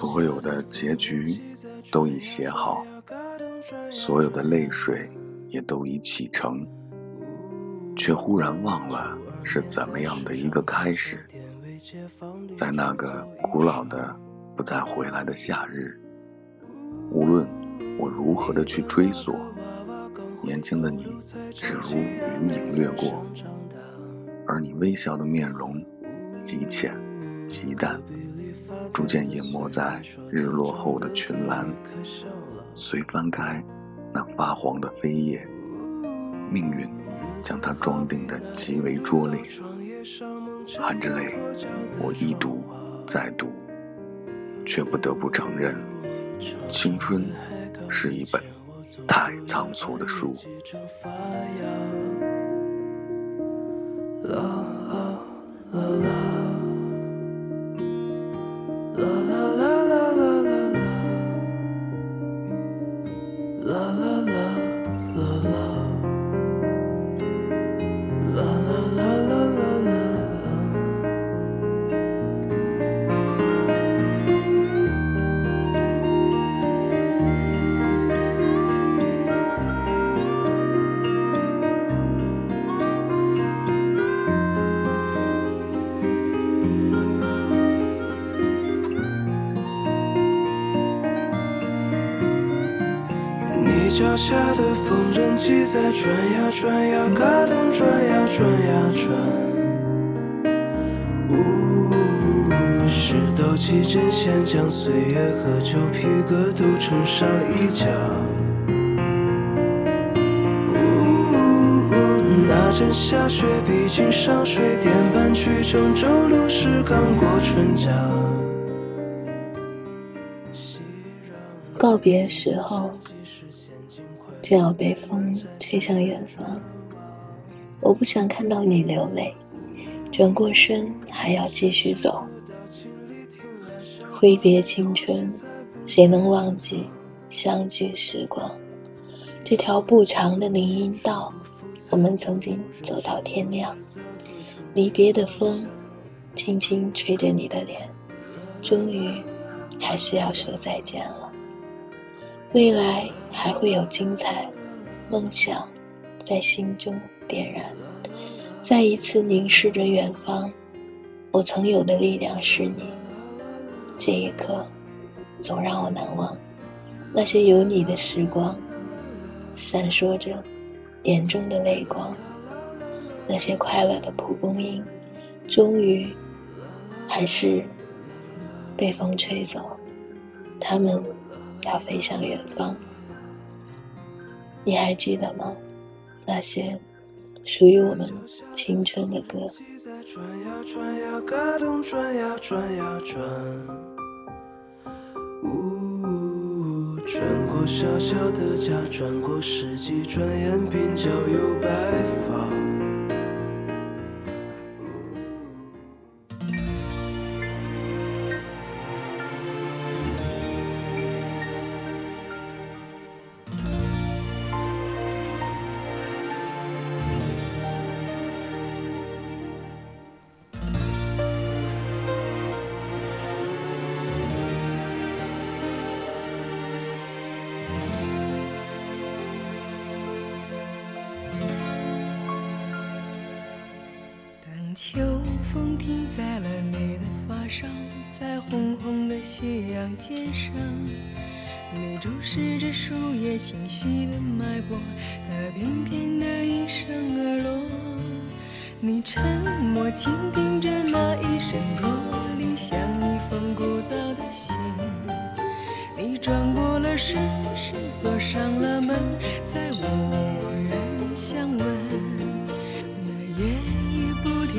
所有的结局都已写好，所有的泪水也都已启程，却忽然忘了是怎么样的一个开始。在那个古老的、不再回来的夏日，无论我如何的去追索，年轻的你只如云影掠过，而你微笑的面容极浅极淡。逐渐隐没在日落后的群岚，随翻开那发黄的扉页，命运将它装订的极为拙劣。含着泪，我一读再读，却不得不承认，青春是一本太仓促的书。la la 脚下的缝纫机在转呀转呀，嘎噔转呀转呀转。呜，石头记针线将岁月和旧皮革都衬上一角。呜，那阵下雪，毕竟上水电板去郑州路是刚过春假。告别时候。就要被风吹向远方，我不想看到你流泪，转过身还要继续走。挥别青春，谁能忘记相聚时光？这条不长的林荫道，我们曾经走到天亮。离别的风，轻轻吹着你的脸，终于还是要说再见了。未来还会有精彩梦想在心中点燃，再一次凝视着远方。我曾有的力量是你，这一刻总让我难忘。那些有你的时光，闪烁着眼中的泪光。那些快乐的蒲公英，终于还是被风吹走。它们。要飞向远方，你还记得吗？那些属于我们青春的歌。转呀转呀，嘎噔转呀转呀转。呜，转过小小的家，转过世纪，转眼鬓角有白发。秋风停在了你的发梢，在红红的夕阳肩上，你注视着树叶清晰的脉搏，它翩翩的应声而落。你沉默倾听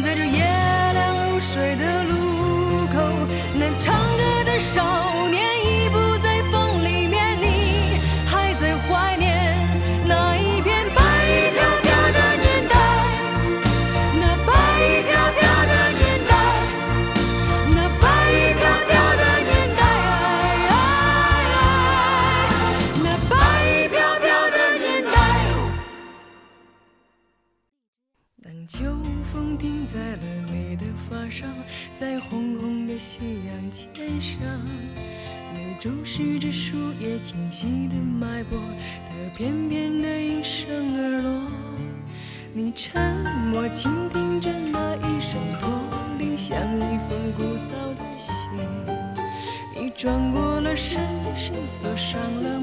在这夜凉如水的路口，那唱歌的少年已不在风里面，你还在怀念那一片白衣飘飘的年代，那白衣飘飘的年代，那白衣飘飘的年代，那白衣飘飘的年代。等秋。风停在了你的发梢，在红红的夕阳肩上。你注视着树叶清晰的脉搏，它翩翩的应声而落。你沉默倾听着那一声驼铃，像一封古早的信。你转过了身，身锁上了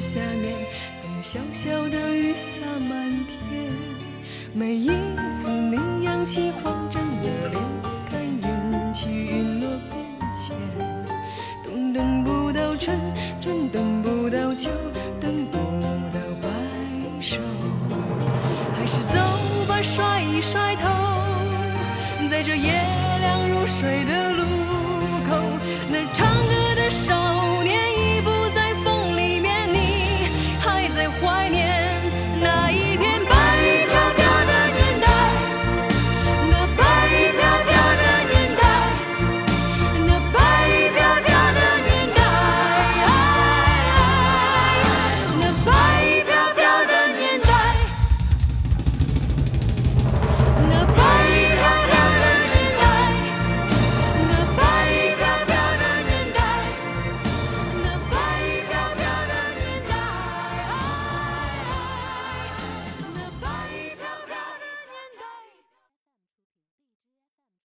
下面等小小的雨洒满天，每一次你扬起慌张的脸，